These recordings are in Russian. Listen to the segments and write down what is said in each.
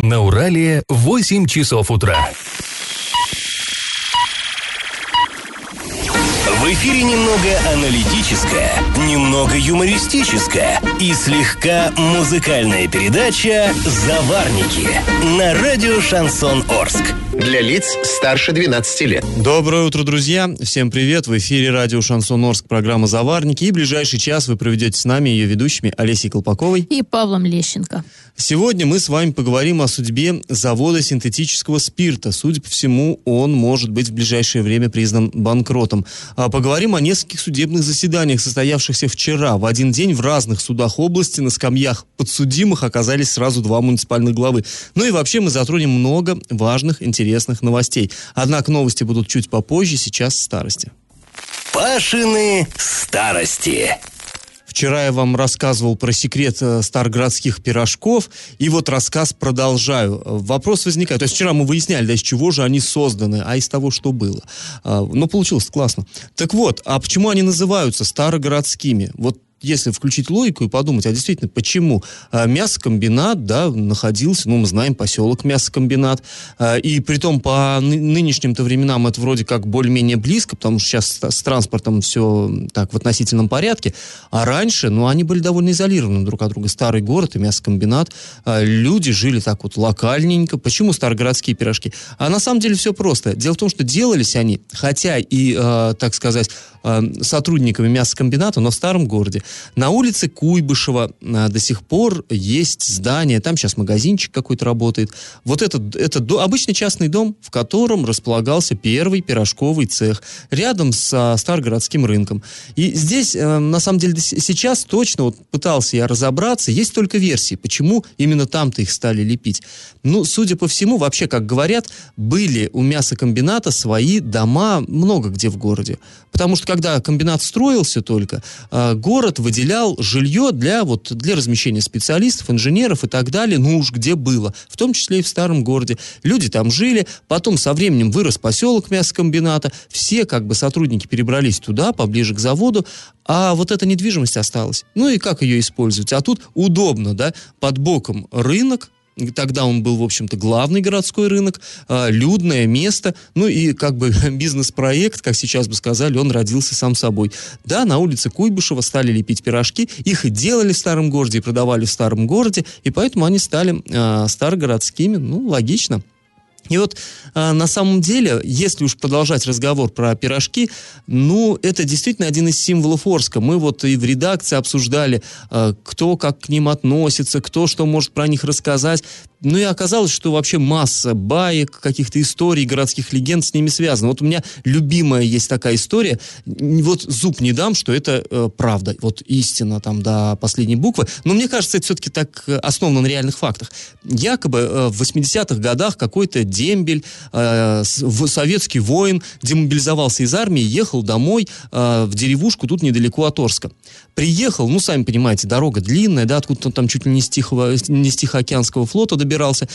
На Урале 8 часов утра. В эфире немного аналитическая, немного юмористическая и слегка музыкальная передача «Заварники» на радио «Шансон Орск». Для лиц старше 12 лет. Доброе утро, друзья! Всем привет! В эфире радио «Шансон Орск» программа «Заварники». И ближайший час вы проведете с нами ее ведущими Олесей Колпаковой и Павлом Лещенко. Сегодня мы с вами поговорим о судьбе завода синтетического спирта. Судя по всему, он может быть в ближайшее время признан банкротом. А поговорим о нескольких судебных заседаниях, состоявшихся вчера. В один день в разных судах области на скамьях подсудимых оказались сразу два муниципальных главы. Ну и вообще мы затронем много важных, интересных новостей. Однако новости будут чуть попозже, сейчас старости. Пашины старости. Вчера я вам рассказывал про секрет э, старградских пирожков, и вот рассказ продолжаю. Вопрос возникает. То есть вчера мы выясняли, да, из чего же они созданы, а из того, что было. А, но получилось классно. Так вот, а почему они называются старогородскими? Вот если включить логику и подумать, а действительно, почему а, мясокомбинат, да, находился, ну, мы знаем, поселок мясокомбинат, а, и при том по нынешним-то временам это вроде как более-менее близко, потому что сейчас с транспортом все так в относительном порядке, а раньше, ну, они были довольно изолированы друг от друга. Старый город и мясокомбинат, а, люди жили так вот локальненько. Почему старогородские пирожки? А на самом деле все просто. Дело в том, что делались они, хотя и, так сказать, сотрудниками мясокомбината, но в старом городе. На улице Куйбышева а, до сих пор есть здание, там сейчас магазинчик какой-то работает. Вот это, это обычный частный дом, в котором располагался первый пирожковый цех, рядом с Старгородским рынком. И здесь, э, на самом деле, сейчас точно, вот пытался я разобраться, есть только версии, почему именно там-то их стали лепить. Ну, судя по всему, вообще, как говорят, были у мясокомбината свои дома много где в городе. Потому что когда комбинат строился только, э, выделял жилье для, вот, для размещения специалистов, инженеров и так далее, ну уж где было, в том числе и в старом городе. Люди там жили, потом со временем вырос поселок мясокомбината, все как бы сотрудники перебрались туда, поближе к заводу, а вот эта недвижимость осталась. Ну и как ее использовать? А тут удобно, да, под боком рынок, Тогда он был, в общем-то, главный городской рынок, э, людное место, ну и как бы бизнес-проект, как сейчас бы сказали, он родился сам собой. Да, на улице Куйбышева стали лепить пирожки, их и делали в старом городе, и продавали в старом городе, и поэтому они стали э, старогородскими, ну, логично. И вот э, на самом деле, если уж продолжать разговор про пирожки, ну, это действительно один из символов Орска. Мы вот и в редакции обсуждали, э, кто как к ним относится, кто что может про них рассказать. Ну и оказалось, что вообще масса баек, каких-то историй, городских легенд с ними связаны. Вот у меня любимая есть такая история. Вот зуб не дам, что это э, правда. Вот истина там до последней буквы. Но мне кажется, это все-таки так э, основано на реальных фактах. Якобы э, в 80-х годах какой-то дембель, э, советский воин, демобилизовался из армии, ехал домой э, в деревушку тут недалеко от Орска. Приехал, ну, сами понимаете, дорога длинная, да, откуда-то там чуть ли не с, не с Тихоокеанского флота добирался.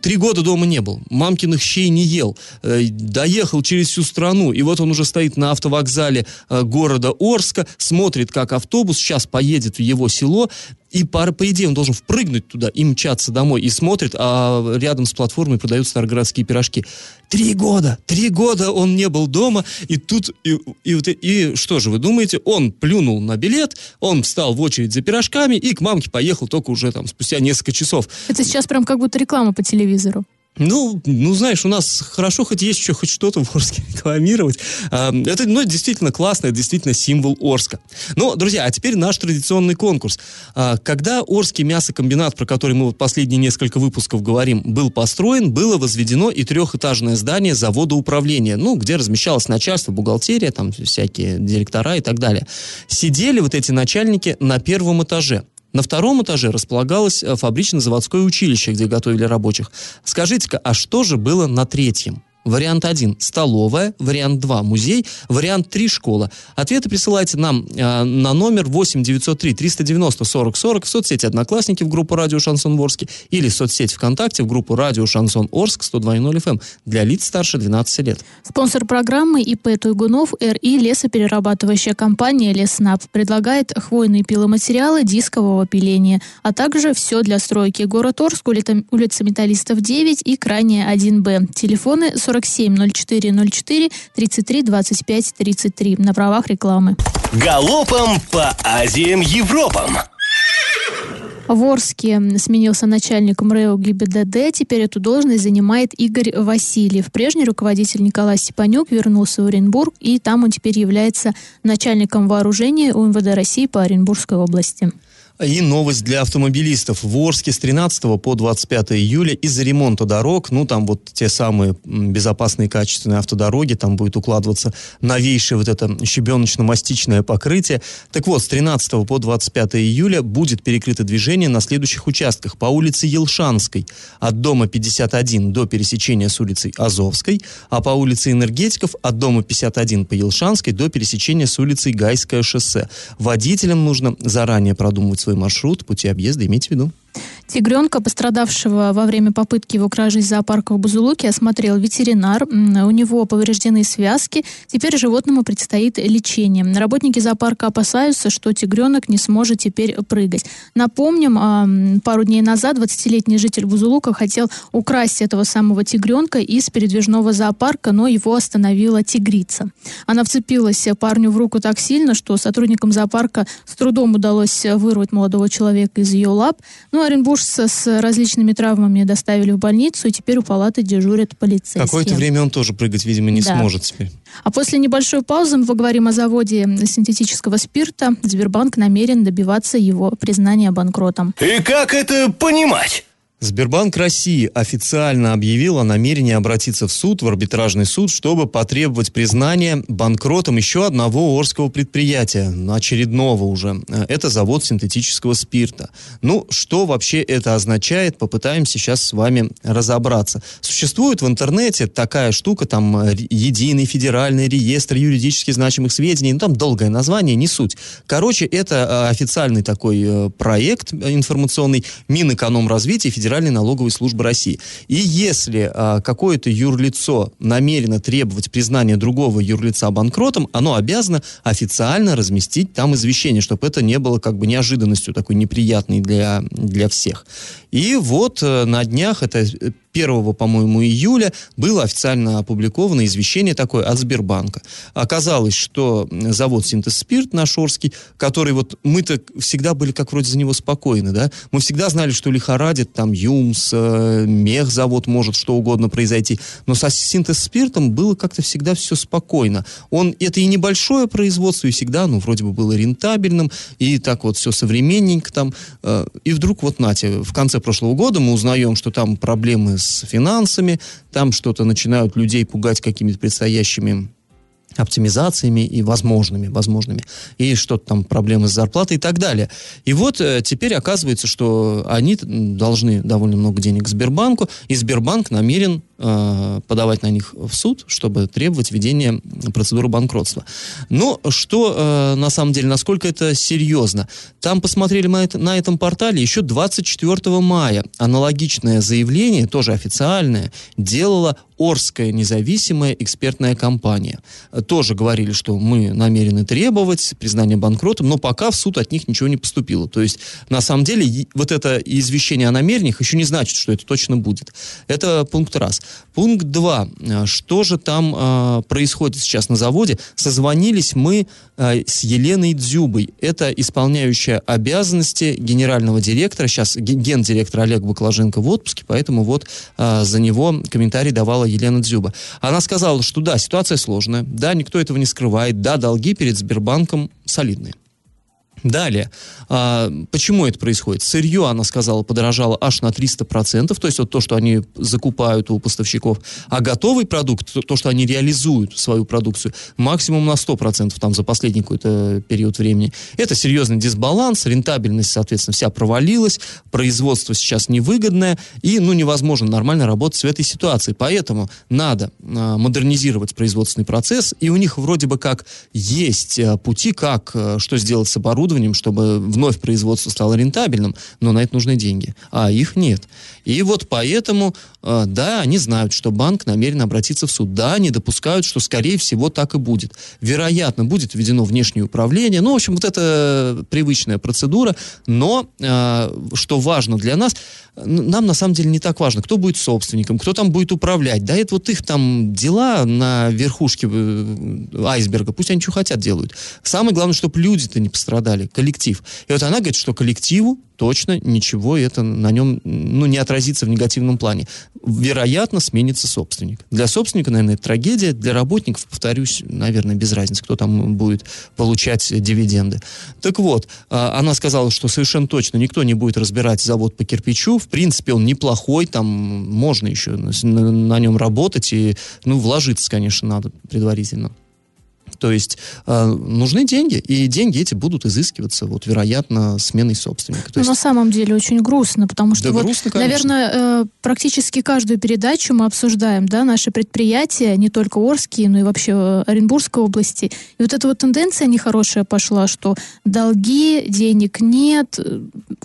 Три года дома не был, мамкиных щей не ел, э, доехал через всю страну, и вот он уже стоит на автовокзале э, города Орска, смотрит, как автобус сейчас поедет в его село, и по, по идее он должен впрыгнуть туда и мчаться домой, и смотрит, а рядом с платформой продают старогородские пирожки. Три года, три года он не был дома, и тут, и, и, и, и что же вы думаете, он плюнул на билет, он встал в очередь за пирожками и к мамке поехал только уже там спустя несколько часов. Это сейчас прям как будто реклама по телевизору. Ну, ну, знаешь, у нас хорошо хоть есть еще хоть что-то в Орске рекламировать. Это, ну, действительно классно, это действительно символ Орска. Но, друзья, а теперь наш традиционный конкурс. А, когда Орский мясокомбинат, про который мы вот последние несколько выпусков говорим, был построен, было возведено и трехэтажное здание завода управления, ну, где размещалось начальство, бухгалтерия, там всякие директора и так далее. Сидели вот эти начальники на первом этаже. На втором этаже располагалось э, фабрично-заводское училище, где готовили рабочих. Скажите-ка, а что же было на третьем? Вариант 1 – столовая. Вариант 2 – музей. Вариант 3 – школа. Ответы присылайте нам э, на номер 8 903 390 40 40 в соцсети «Одноклассники» в группу «Радио Шансон Орске» или в соцсети ВКонтакте в группу «Радио Шансон Орск» 102.0 FM эм для лиц старше 12 лет. Спонсор программы ИП Туйгунов РИ лесоперерабатывающая компания «Леснаб» предлагает хвойные пиломатериалы дискового пиления, а также все для стройки. Город Орск, улица Металлистов 9 и крайняя 1Б. Телефоны 47 04 04 33 25 33 на правах рекламы. Галопом по Азиям Европам! В Орске сменился начальник МРЭО ГИБДД. Теперь эту должность занимает Игорь Васильев. Прежний руководитель Николай Степанюк вернулся в Оренбург, и там он теперь является начальником вооружения УМВД России по Оренбургской области. И новость для автомобилистов. В Орске с 13 по 25 июля из-за ремонта дорог, ну там вот те самые безопасные качественные автодороги, там будет укладываться новейшее вот это щебеночно-мастичное покрытие. Так вот, с 13 по 25 июля будет перекрыто движение на следующих участках. По улице Елшанской от дома 51 до пересечения с улицей Азовской, а по улице Энергетиков от дома 51 по Елшанской до пересечения с улицей Гайское шоссе. Водителям нужно заранее продумывать свой свой маршрут, пути объезда, имейте в виду. Тигренка, пострадавшего во время попытки его кражи из зоопарка в Бузулуке, осмотрел ветеринар. У него повреждены связки. Теперь животному предстоит лечение. Работники зоопарка опасаются, что тигренок не сможет теперь прыгать. Напомним, пару дней назад 20-летний житель Бузулука хотел украсть этого самого тигренка из передвижного зоопарка, но его остановила тигрица. Она вцепилась парню в руку так сильно, что сотрудникам зоопарка с трудом удалось вырвать молодого человека из ее лап. Ну, оренбуржца с различными травмами доставили в больницу, и теперь у палаты дежурят полицейские. Какое-то время он тоже прыгать, видимо, не да. сможет теперь. А после небольшой паузы мы поговорим о заводе синтетического спирта. Сбербанк намерен добиваться его признания банкротом. И как это понимать? Сбербанк России официально объявил о намерении обратиться в суд, в арбитражный суд, чтобы потребовать признания банкротом еще одного Орского предприятия, очередного уже. Это завод синтетического спирта. Ну, что вообще это означает, попытаемся сейчас с вами разобраться. Существует в интернете такая штука, там единый федеральный реестр юридически значимых сведений, ну там долгое название, не суть. Короче, это э, официальный такой э, проект информационный Минэкономразвития Федерального Федеральной налоговой службы России. И если а, какое-то юрлицо намерено требовать признания другого юрлица банкротом, оно обязано официально разместить там извещение, чтобы это не было как бы неожиданностью такой неприятной для, для всех. И вот э, на днях, это 1, по-моему, июля было официально опубликовано извещение такое от Сбербанка. Оказалось, что завод «Синтез-Спирт» наш Орский, который вот мы-то всегда были как вроде за него спокойны, да, мы всегда знали, что лихорадит, там ЮМС, э, мехзавод может что угодно произойти, но со «Синтез-Спиртом» было как-то всегда все спокойно. Он, это и небольшое производство, и всегда, ну, вроде бы было рентабельным, и так вот все современненько там, э, и вдруг вот, нате, в конце прошлого года мы узнаем, что там проблемы с финансами, там что-то начинают людей пугать какими-то предстоящими оптимизациями и возможными, возможными, и что-то там проблемы с зарплатой и так далее. И вот э, теперь оказывается, что они должны довольно много денег Сбербанку, и Сбербанк намерен подавать на них в суд, чтобы требовать ведения процедуры банкротства. Но что э, на самом деле, насколько это серьезно? Там посмотрели на этом портале еще 24 мая аналогичное заявление, тоже официальное, делала Орская независимая экспертная компания. Тоже говорили, что мы намерены требовать признания банкротом, но пока в суд от них ничего не поступило. То есть, на самом деле, вот это извещение о намерениях еще не значит, что это точно будет. Это пункт раз. Пункт два. Что же там э, происходит сейчас на заводе? Созвонились мы э, с Еленой Дзюбой. Это исполняющая обязанности генерального директора, сейчас гендиректор Олег Баклаженко в отпуске, поэтому вот э, за него комментарий давала Елена Дзюба. Она сказала, что да, ситуация сложная, да, никто этого не скрывает, да, долги перед Сбербанком солидные. Далее, а, почему это происходит? Сырье, она сказала, подорожало аж на 300%, то есть вот то, что они закупают у поставщиков, а готовый продукт, то, что они реализуют свою продукцию, максимум на 100% там за последний какой-то период времени. Это серьезный дисбаланс, рентабельность, соответственно, вся провалилась, производство сейчас невыгодное, и, ну, невозможно нормально работать в этой ситуации. Поэтому надо а, модернизировать производственный процесс, и у них вроде бы как есть а, пути, как, а, что сделать с оборудованием, оборудованием, чтобы вновь производство стало рентабельным, но на это нужны деньги, а их нет. И вот поэтому, э, да, они знают, что банк намерен обратиться в суд. Да, они допускают, что, скорее всего, так и будет. Вероятно, будет введено внешнее управление. Ну, в общем, вот это привычная процедура. Но, э, что важно для нас, нам на самом деле не так важно, кто будет собственником, кто там будет управлять. Да, это вот их там дела на верхушке э, айсберга. Пусть они что хотят делают. Самое главное, чтобы люди-то не пострадали, коллектив. И вот она говорит, что коллективу точно ничего это на нем ну, не отразится в негативном плане. Вероятно, сменится собственник. Для собственника, наверное, это трагедия. Для работников, повторюсь, наверное, без разницы, кто там будет получать дивиденды. Так вот, а, она сказала, что совершенно точно никто не будет разбирать завод по кирпичу. В принципе, он неплохой, там можно еще на, на нем работать и, ну, вложиться, конечно, надо предварительно. То есть э, нужны деньги, и деньги эти будут изыскиваться, вот, вероятно, сменой собственника. То есть... На самом деле очень грустно, потому что, да вот, грустно, наверное, э, практически каждую передачу мы обсуждаем, да, наши предприятия, не только Орские, но и вообще э, Оренбургской области. И вот эта вот тенденция нехорошая пошла, что долги, денег нет,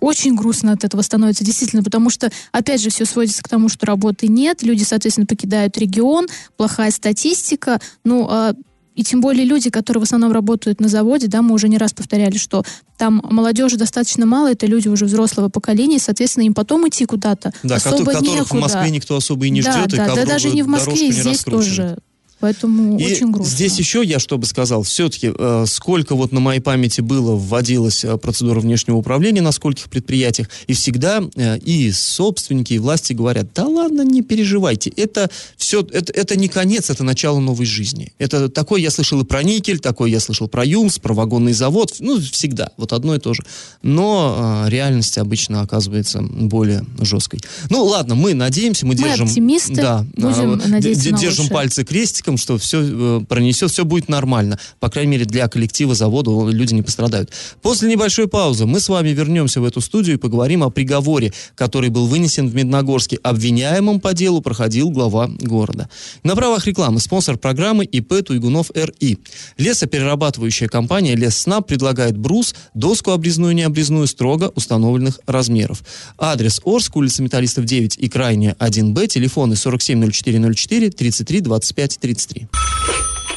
очень грустно от этого становится, действительно, потому что, опять же, все сводится к тому, что работы нет, люди, соответственно, покидают регион, плохая статистика, ну, а и тем более люди, которые в основном работают на заводе, да, мы уже не раз повторяли, что там молодежи достаточно мало, это люди уже взрослого поколения, соответственно, им потом идти куда-то да, особо которых некуда. в Москве никто особо и не да, ждет, да, и да, даже не в Москве, здесь тоже Поэтому и очень грустно. Здесь еще я что бы сказал, все-таки э, сколько вот на моей памяти было вводилась э, процедура внешнего управления на скольких предприятиях, и всегда э, и собственники, и власти говорят, да ладно, не переживайте, это все, это, это не конец, это начало новой жизни. Это такое я слышал и про никель, такое я слышал про ЮМС, про вагонный завод, ну, всегда, вот одно и то же. Но э, реальность обычно оказывается более жесткой. Ну, ладно, мы надеемся, мы, мы держим... оптимисты, да, будем э, надеяться держим пальцы крестиком, критикам, что все э, пронесет, все будет нормально. По крайней мере, для коллектива завода люди не пострадают. После небольшой паузы мы с вами вернемся в эту студию и поговорим о приговоре, который был вынесен в Медногорске. Обвиняемым по делу проходил глава города. На правах рекламы спонсор программы ИП Туйгунов РИ. Лесоперерабатывающая компания Лесснаб предлагает брус, доску обрезную и необрезную строго установленных размеров. Адрес Орск, улица Металлистов 9 и крайняя 1Б, телефоны 470404 33 25 30. 33.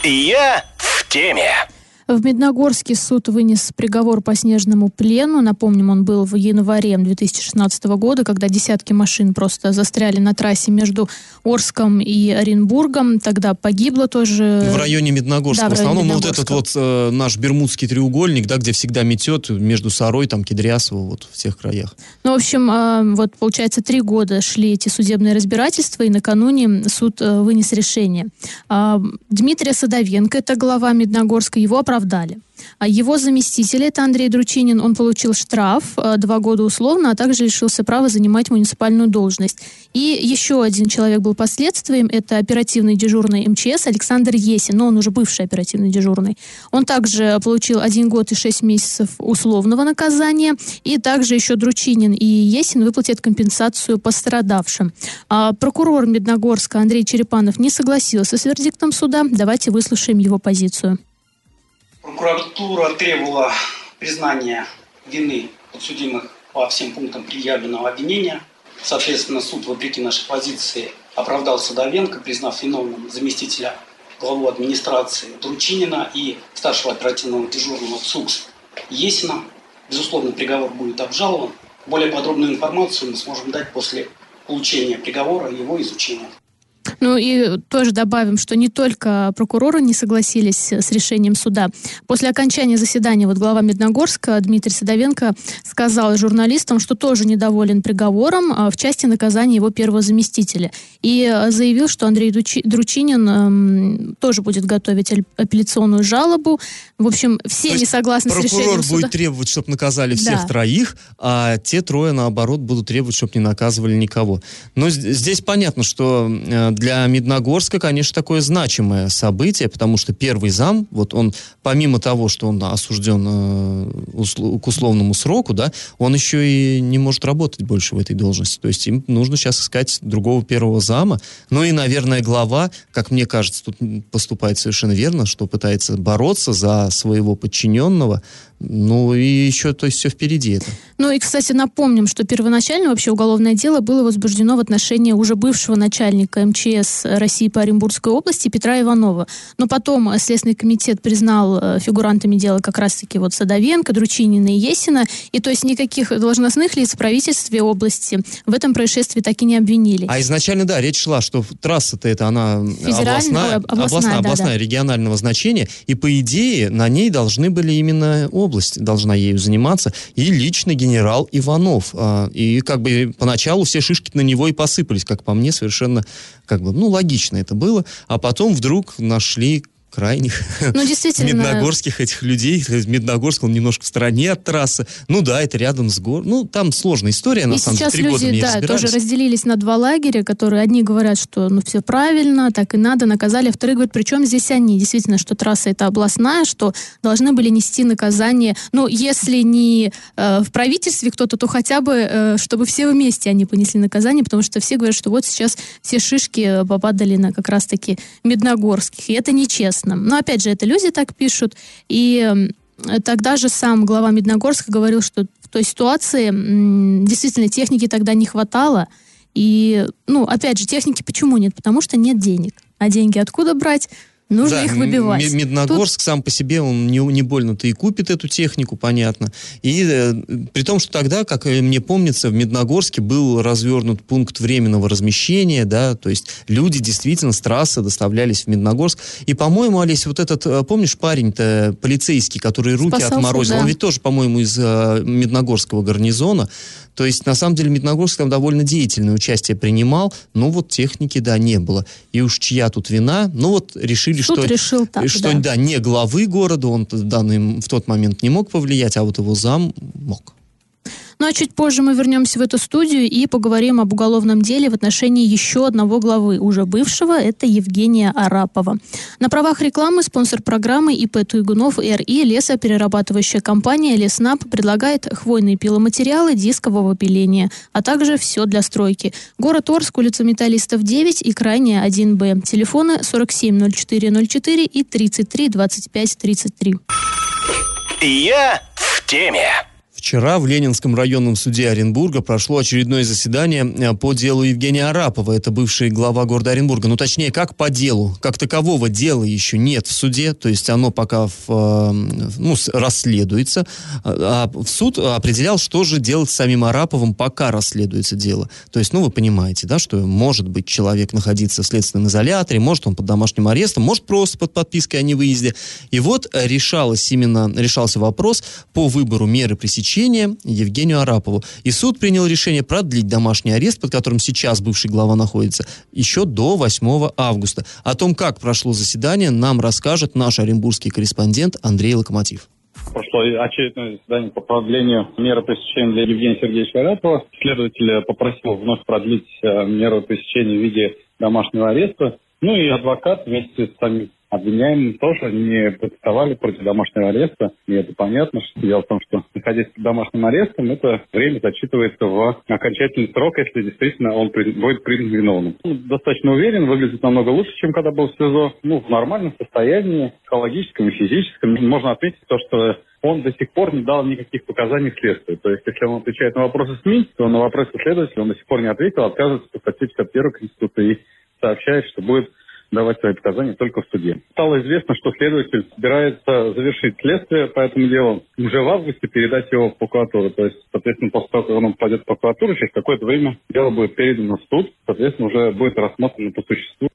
Я в теме. В Медногорске суд вынес приговор по снежному плену. Напомним, он был в январе 2016 года, когда десятки машин просто застряли на трассе между Орском и Оренбургом. Тогда погибло тоже... В районе Медногорска. Да, в, в основном вот этот вот э, наш Бермудский треугольник, да, где всегда метет между Сарой, там, Кедрясово, вот в тех краях. Ну, в общем, э, вот получается, три года шли эти судебные разбирательства, и накануне суд э, вынес решение. Э, Дмитрия Садовенко, это глава Медногорска, его оправдали оправдали. А его заместитель, это Андрей Дручинин, он получил штраф, э, два года условно, а также лишился права занимать муниципальную должность. И еще один человек был последствием, это оперативный дежурный МЧС Александр Есин, но он уже бывший оперативный дежурный. Он также получил один год и шесть месяцев условного наказания, и также еще Дручинин и Есин выплатят компенсацию пострадавшим. А прокурор Медногорска Андрей Черепанов не согласился с вердиктом суда. Давайте выслушаем его позицию. Прокуратура требовала признания вины подсудимых по всем пунктам предъявленного обвинения. Соответственно, суд, вопреки нашей позиции, оправдал Садовенко, признав виновным заместителя главу администрации Дручинина и старшего оперативного дежурного ЦУКС Есина. Безусловно, приговор будет обжалован. Более подробную информацию мы сможем дать после получения приговора и его изучения. Ну и тоже добавим, что не только прокуроры не согласились с решением суда. После окончания заседания вот глава Медногорска Дмитрий Садовенко сказал журналистам, что тоже недоволен приговором а, в части наказания его первого заместителя. И а, заявил, что Андрей Дручинин эм, тоже будет готовить апелляционную жалобу. В общем, все не согласны с решением суда. будет требовать, чтобы наказали всех да. троих, а те трое, наоборот, будут требовать, чтобы не наказывали никого. Но здесь понятно, что э, для Медногорска, конечно, такое значимое событие, потому что первый зам, вот он, помимо того, что он осужден э, к условному сроку, да, он еще и не может работать больше в этой должности. То есть им нужно сейчас искать другого первого зама. Ну и, наверное, глава, как мне кажется, тут поступает совершенно верно, что пытается бороться за своего подчиненного, ну и еще, то есть все впереди это. Ну и, кстати, напомним, что первоначально вообще уголовное дело было возбуждено в отношении уже бывшего начальника МЧС России по Оренбургской области Петра Иванова. Но потом Следственный комитет признал э, фигурантами дела как раз-таки вот Садовенко, Дручинина и Есина. И то есть никаких должностных лиц в правительстве области в этом происшествии так и не обвинили. А изначально, да, речь шла, что трасса-то это она областная, областная, областная, да, областная да. регионального значения. И по идее на ней должны были именно область должна ею заниматься, и лично генерал Иванов. А, и как бы поначалу все шишки на него и посыпались, как по мне, совершенно как бы, ну, логично это было. А потом вдруг нашли крайних ну, действительно... медногорских этих людей. Медногорск, он немножко в стороне от трассы. Ну да, это рядом с гор. Ну, там сложная история, на и самом деле. сейчас люди, да, тоже разделились на два лагеря, которые одни говорят, что ну все правильно, так и надо, наказали, а вторые говорят, причем здесь они. Действительно, что трасса это областная, что должны были нести наказание, ну, если не э, в правительстве кто-то, то хотя бы, э, чтобы все вместе они понесли наказание, потому что все говорят, что вот сейчас все шишки попадали на как раз-таки медногорских, и это нечестно интересно. Но опять же, это люди так пишут. И тогда же сам глава Медногорска говорил, что в той ситуации действительно техники тогда не хватало. И, ну, опять же, техники почему нет? Потому что нет денег. А деньги откуда брать? Нужно да, их выбивать. Медногорск Тут... сам по себе, он не, не больно-то и купит эту технику, понятно. И э, при том, что тогда, как мне помнится, в Медногорске был развернут пункт временного размещения, да, то есть люди действительно с трассы доставлялись в Медногорск. И, по-моему, Олесь, вот этот, э, помнишь, парень-то полицейский, который руки Спасался, отморозил, да. он ведь тоже, по-моему, из э, Медногорского гарнизона. То есть, на самом деле, Медногорск там довольно деятельное участие принимал, но вот техники, да, не было. И уж чья тут вина, ну вот решили, Суд что, решил так, что да. да, не главы города, он в, данный, в тот момент не мог повлиять, а вот его зам мог. Ну а чуть позже мы вернемся в эту студию и поговорим об уголовном деле в отношении еще одного главы, уже бывшего, это Евгения Арапова. На правах рекламы спонсор программы ИП Туйгунов РИ лесоперерабатывающая компания Леснаб предлагает хвойные пиломатериалы дискового пиления, а также все для стройки. Город Орск, улица Металлистов 9 и крайняя 1Б. Телефоны 470404 и 33 25 33. Я в теме. Вчера в Ленинском районном суде Оренбурга прошло очередное заседание э, по делу Евгения Арапова. Это бывший глава города Оренбурга. Ну, точнее, как по делу. Как такового дела еще нет в суде. То есть оно пока в, э, ну, расследуется. А, а в суд определял, что же делать с самим Араповым, пока расследуется дело. То есть, ну, вы понимаете, да, что может быть человек находиться в следственном изоляторе, может он под домашним арестом, может просто под подпиской о невыезде. И вот решалось именно, решался вопрос по выбору меры пресечения заключения Евгению Арапову. И суд принял решение продлить домашний арест, под которым сейчас бывший глава находится, еще до 8 августа. О том, как прошло заседание, нам расскажет наш оренбургский корреспондент Андрей Локомотив. Прошло очередное заседание по продлению меры пресечения для Евгения Сергеевича Арапова. Следователь попросил вновь продлить э, меру пресечения в виде домашнего ареста. Ну и адвокат вместе с самим Обвиняемые тоже не протестовали против домашнего ареста. И это понятно. Что дело в том, что находясь под домашним арестом, это время зачитывается в окончательный срок, если действительно он будет признан виновным. Ну, достаточно уверен, выглядит намного лучше, чем когда был в СИЗО. Ну, в нормальном состоянии, психологическом и физическом. Можно отметить то, что он до сих пор не дал никаких показаний следствию. То есть, если он отвечает на вопросы СМИ, то на вопросы следователя он до сих пор не ответил, отказывается по статье 51 Конституции и сообщает, что будет давать свои показания только в суде. Стало известно, что следователь собирается завершить следствие по этому делу уже в августе передать его в прокуратуру. То есть, соответственно, после того, как он попадет в прокуратуру, через какое-то время дело будет передано в суд, соответственно, уже будет рассмотрено по существу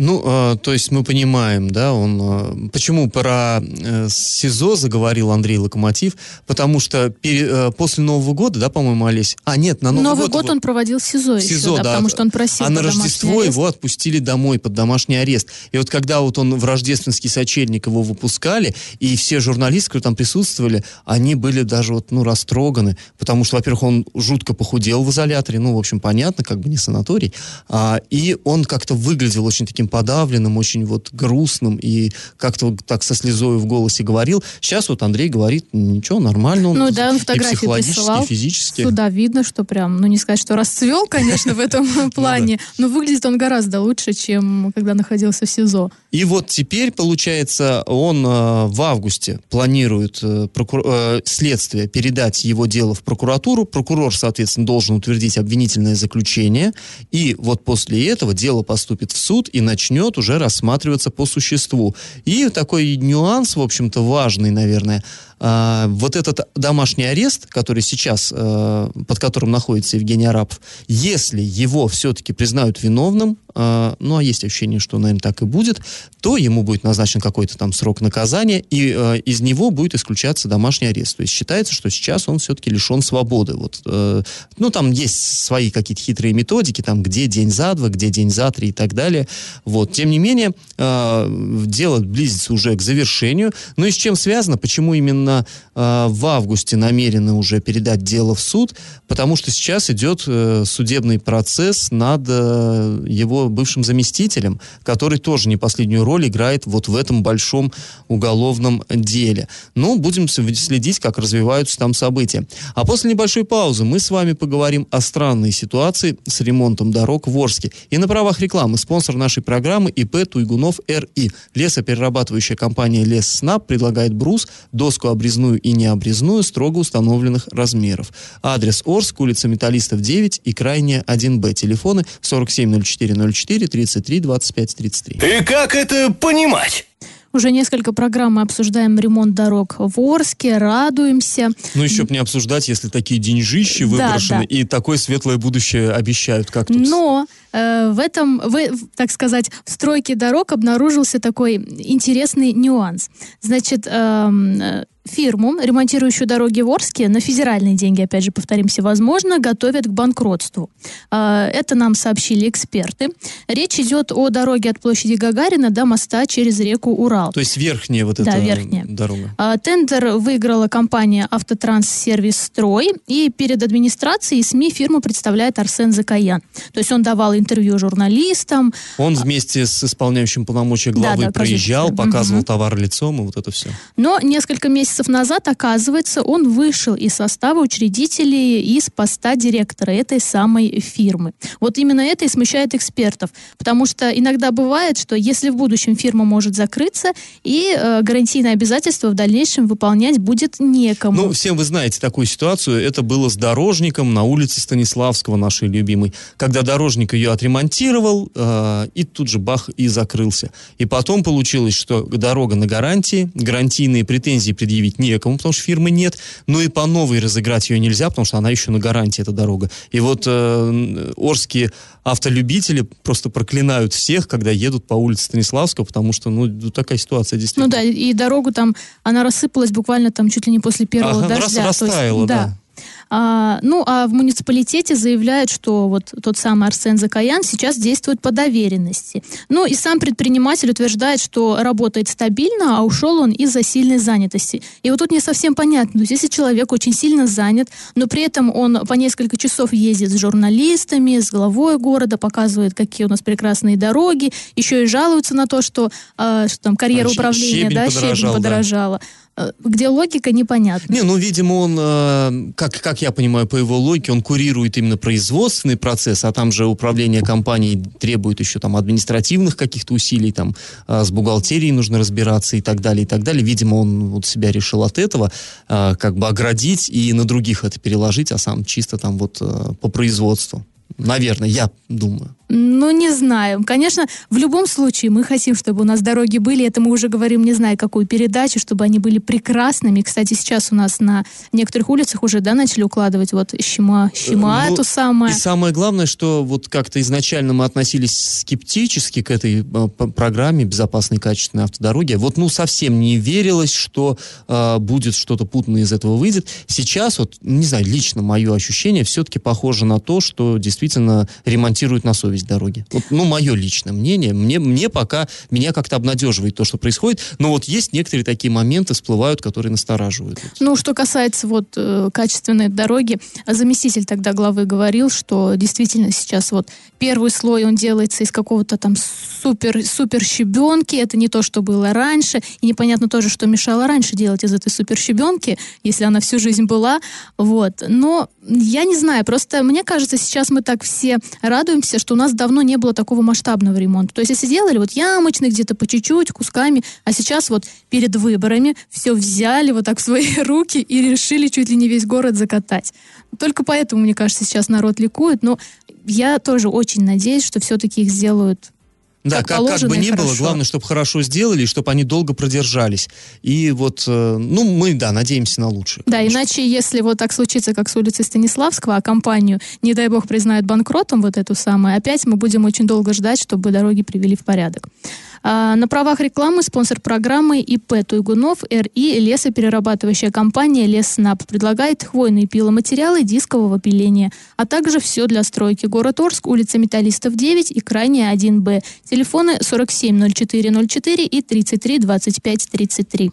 Ну, э, то есть мы понимаем, да, он... Э, почему про э, СИЗО заговорил Андрей Локомотив? Потому что пере, э, после Нового года, да, по-моему, Олесь? А, нет, на Новый, Новый год... год он проводил СИЗО, СИЗО еще, да, да, потому что он просил А на Рождество арест. его отпустили домой под домашний арест. И вот когда вот он в рождественский сочельник его выпускали, и все журналисты, которые там присутствовали, они были даже вот, ну, растроганы, потому что, во-первых, он жутко похудел в изоляторе, ну, в общем, понятно, как бы не санаторий, а, и он как-то выглядел очень таким подавленным, очень вот грустным, и как-то вот так со слезой в голосе говорил. Сейчас вот Андрей говорит, ничего, нормально он. Ну да, он и фотографии психологически, присылал. и физически. Сюда видно, что прям, ну не сказать, что расцвел, конечно, в этом плане, но выглядит он гораздо лучше, чем когда находился в СИЗО. И вот теперь, получается, он э, в августе планирует э, э, следствие передать его дело в прокуратуру. Прокурор, соответственно, должен утвердить обвинительное заключение. И вот после этого дело поступит в суд и начнет уже рассматриваться по существу. И такой нюанс, в общем-то, важный, наверное, а, вот этот домашний арест, который сейчас, э, под которым находится Евгений Арапов, если его все-таки признают виновным, э, ну, а есть ощущение, что, наверное, так и будет, то ему будет назначен какой-то там срок наказания, и э, из него будет исключаться домашний арест. То есть считается, что сейчас он все-таки лишен свободы. Вот, ну, там есть свои какие-то хитрые методики, там, где день за два, где день за три и так далее. Вот. Тем не менее, дело близится уже к завершению. Ну и с чем связано? Почему именно э, в августе намерены уже передать дело в суд? Потому что сейчас идет э, судебный процесс над э, его бывшим заместителем, который тоже не последнюю роль играет вот в этом большом уголовном деле. Ну, будем следить, как развиваются там события. А после небольшой паузы мы с вами поговорим о странной ситуации с ремонтом дорог в Орске. И на правах рекламы спонсор нашей программы ИП Туйгунов РИ. Лесоперерабатывающая компания Лесснаб предлагает брус, доску обрезную и необрезную строго установленных размеров. Адрес Орск, улица Металлистов 9 и крайняя 1Б. Телефоны 470404 33 25 33. И как это понимать? Уже несколько программ мы обсуждаем ремонт дорог в Орске, радуемся. Ну, еще бы не обсуждать, если такие деньжищи Да, выброшены да. и такое светлое будущее обещают, как тут. Но э, в этом, в, в, так сказать, в стройке дорог обнаружился такой интересный нюанс. Значит, эм, э, фирму, ремонтирующую дороги в Орске, на федеральные деньги, опять же, повторимся, возможно, готовят к банкротству. Э, это нам сообщили эксперты. Речь идет о дороге от площади Гагарина до моста через реку Урал. То есть верхняя вот Да, эта верхняя. дорога. А, Тендер выиграла компания «Автотранссервис Строй», и перед администрацией СМИ фирму представляет Арсен Закаян. То есть он давал интервью журналистам. Он вместе с исполняющим полномочия Да, главы да, проезжал, кажется. показывал Мгм. товар лицом и вот это все. Но несколько месяцев назад, оказывается, он вышел из состава учредителей из поста директора этой самой фирмы. Вот именно это и смущает экспертов. Потому что иногда бывает, что если в будущем фирма может закрыться, и э, гарантийные обязательства в дальнейшем выполнять будет некому. Ну, всем вы знаете такую ситуацию. Это было с дорожником на улице Станиславского, нашей любимой. Когда дорожник ее отремонтировал, э, и тут же бах, и закрылся. И потом получилось, что дорога на гарантии, гарантийные претензии предъявить некому, потому что фирмы нет, но и по новой разыграть ее нельзя, потому что она еще на гарантии, эта дорога. И вот э, орские автолюбители просто проклинают всех, когда едут по улице Станиславского, потому что, ну, такая ситуация Ну действительно. да, и дорогу там, она рассыпалась буквально там чуть ли не после первого Ага, ну, дождя. рас- То есть, растаяла, да. А, ну, а в муниципалитете заявляют, что вот тот самый Арсен Закаян сейчас действует по доверенности. Ну, и сам предприниматель утверждает, что работает стабильно, а ушел он из-за сильной занятости. И вот тут не совсем понятно, то есть если человек очень сильно занят, но при этом он по несколько часов ездит с журналистами, с главой города, показывает, какие у нас прекрасные дороги, еще и жалуется на то, что, а, что там карьера А, управления, щебень да, подорожал, щебень да. подорожала. Э, Где логика, непонятно. Не, ну, видимо, он, э, как, как я понимаю, по его логике, он курирует именно производственный процесс, а там же управление компанией требует еще там административных каких-то усилий, там э, с бухгалтерией нужно разбираться и так далее, и так далее. Видимо, он вот себя решил от этого э, как бы оградить и на других это переложить, а сам чисто там вот э, по производству. Наверное, я думаю. Ну, не знаю. Конечно, в любом случае мы хотим, чтобы у нас дороги были. Это мы уже говорим, не знаю, какую передачу, чтобы они были прекрасными. Кстати, сейчас у нас на некоторых улицах уже, да, начали укладывать вот щема, щема Ну, эту самую. И самое главное, что вот как-то изначально мы относились скептически к этой э, программе безопасной качественной автодороги. Вот ну совсем не верилось, что э, будет что-то путное из этого выйдет. Сейчас вот, не знаю, лично мое ощущение все-таки похоже на то, что действительно ремонтируют на совесть дороги. Вот, ну, мое личное мнение. Мне, мне пока, меня как-то обнадеживает то, что происходит. Но вот есть некоторые такие моменты всплывают, которые настораживают. Ну, что касается вот э, качественной дороги, заместитель тогда главы говорил, что действительно сейчас вот первый слой он делается из какого-то там супер супер щебенки, это не то, что было раньше, и непонятно тоже, что мешало раньше делать из этой супер щебенки, если она всю жизнь была, вот. Но я не знаю, просто мне кажется, сейчас мы так все радуемся, что у нас давно не было такого масштабного ремонта. То есть если делали вот ямочный где-то по чуть-чуть, кусками, а сейчас вот перед выборами все взяли вот так в свои руки и решили чуть ли не весь город закатать. Только поэтому, мне кажется, сейчас народ ликует, но я тоже очень надеюсь, что все-таки их сделают Да, как как, как бы ни было, хорошо. главное, чтобы хорошо сделали, и чтобы они долго продержались. И вот, э, ну, мы, да, надеемся на лучшее. Да, конечно. иначе, если вот так случится, как с улицы Станиславского, а компанию, не дай бог, признают банкротом вот эту самую, опять мы будем очень долго ждать, чтобы дороги привели в порядок. А, на правах рекламы спонсор программы ИП Туйгунов РИ лесоперерабатывающая компания Лесснаб предлагает хвойные пиломатериалы дискового пиления, а также все для стройки. Город Орск, улица Металлистов 9 и крайняя 1Б. Телефоны 470404 и 33 25 33.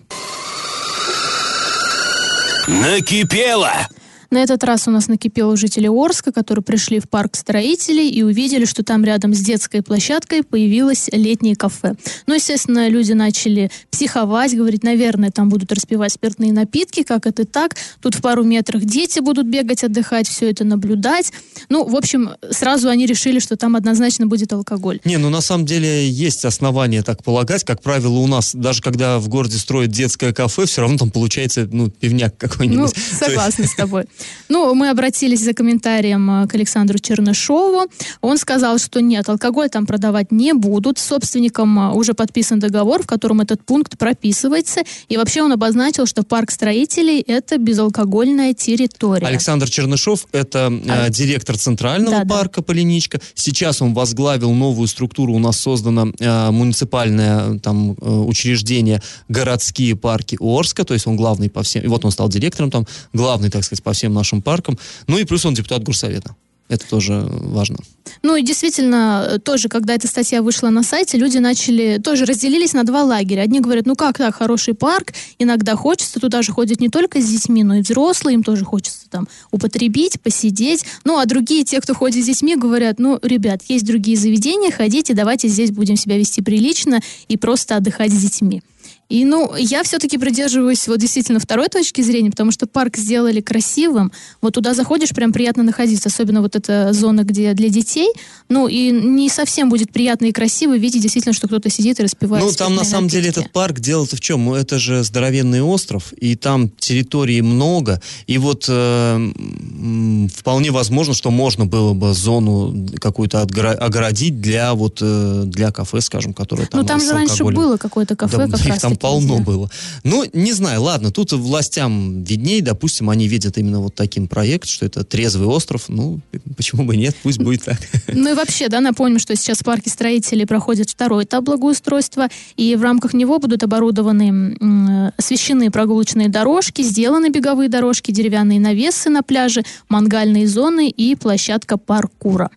Накипело! На этот раз у нас накипело жители Орска, которые пришли в парк строителей и увидели, что там рядом с детской площадкой появилось летнее кафе. Ну, естественно, люди начали психовать, говорить, наверное, там будут распивать спиртные напитки, как это так. Тут в пару метрах дети будут бегать, отдыхать, все это наблюдать. Ну, в общем, сразу они решили, что там однозначно будет алкоголь. Не, ну на самом деле есть основания так полагать. Как правило, у нас, даже когда в городе строят детское кафе, все равно там получается, ну, пивняк Ну, какой-нибудь. Есть- согласна с тобой. Ну, мы обратились за комментарием э, к Александру Чернышову. Он сказал, что нет, алкоголь там продавать не будут. С собственником э, уже подписан договор, в котором этот пункт прописывается. И вообще он обозначил, что парк строителей – это безалкогольная территория. Александр Чернышов – это А- директор Центрального Да, да. парка Полиничка. Сейчас он возглавил новую структуру. У нас создано э, муниципальное там, учреждение «Городские парки Орска». То есть он главный по всем... И вот он стал директором там, главный, так сказать, по всем нашим паркам. Ну и плюс он депутат горсовета. Это тоже важно. Ну и действительно, э, тоже, когда эта статья вышла на сайте, люди начали, тоже разделились на два лагеря. Одни говорят, ну как так, хороший парк, иногда хочется, туда же ходят не только с детьми, но и взрослые, им тоже хочется там употребить, посидеть. Ну а другие, те, кто ходит с детьми, говорят, ну, ребят, есть другие заведения, ходите, давайте здесь будем себя вести прилично и просто отдыхать с детьми. И, ну, я все-таки придерживаюсь вот действительно второй точки зрения, потому что парк сделали красивым. Вот туда заходишь, прям приятно находиться. Особенно вот эта зона, где для детей. Ну, и не совсем будет приятно и красиво видеть действительно, что кто-то сидит и распивает Ну, там на самом деле напитки. этот парк дело-то в чем? Ну, Это же здоровенный остров, и там территории много. И вот э, вполне возможно, что можно было бы зону какую-то огородить для вот э, для кафе, скажем, которое там Ну, там же раньше алкоголем. было какое-то кафе, Да, как раз там полно было. Ну, не знаю, ладно, тут властям видней, допустим, они видят именно вот таким проект, что это трезвый остров, ну, почему бы нет, пусть будет так. Ну и вообще, да, напомним, что сейчас в парке строителей проходит второй этап благоустройства, и в рамках него будут оборудованы, м, освещены прогулочные дорожки, сделаны беговые дорожки, деревянные навесы на пляже, мангальные зоны и площадка паркура.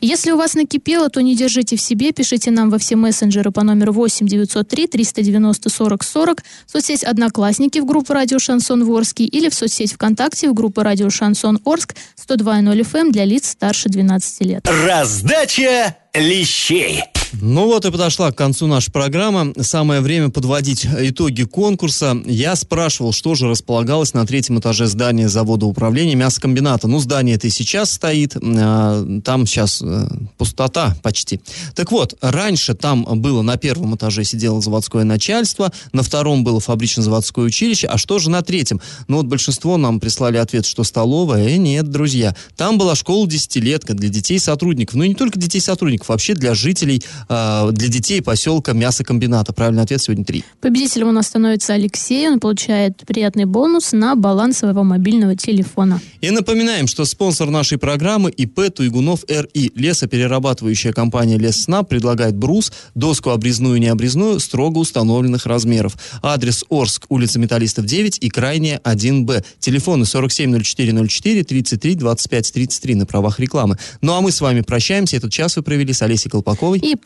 Если у вас накипело, то не держите в себе, пишите нам во все мессенджеры по номеру 8 903 390 40 40, в соцсеть «Одноклассники» в группу «Радио Шансон Ворский» или в соцсеть ВКонтакте в группу «Радио Шансон Орск» 102.0 FM для лиц старше 12 лет. Раздача лещей. Ну вот и подошла к концу наша программа. Самое время подводить итоги конкурса. Я спрашивал, что же располагалось на третьем этаже здания завода управления мясокомбината. Ну, здание это и сейчас стоит. А, там сейчас э, пустота почти. Так вот, раньше там было на первом этаже сидело заводское начальство, на втором было фабрично-заводское училище. А что же на третьем? Ну вот большинство нам прислали ответ, что столовая. Э, нет, друзья. Там была школа десятилетка для детей-сотрудников. Ну и не только детей-сотрудников, вообще для жителей э, для детей поселка мясокомбината. Правильный ответ сегодня три. Победителем у нас становится Алексей. Он получает приятный бонус на баланс своего мобильного телефона. И напоминаем, что спонсор нашей программы ИП Туйгунов РИ. Лесоперерабатывающая компания Лессна предлагает брус, доску обрезную и необрезную строго установленных размеров. Адрес Орск, улица Металлистов 9 и крайняя 1Б. Телефоны 470404 33 25 33 на правах рекламы. Ну а мы с вами прощаемся. Этот час вы провели с Олесей Колпаковой и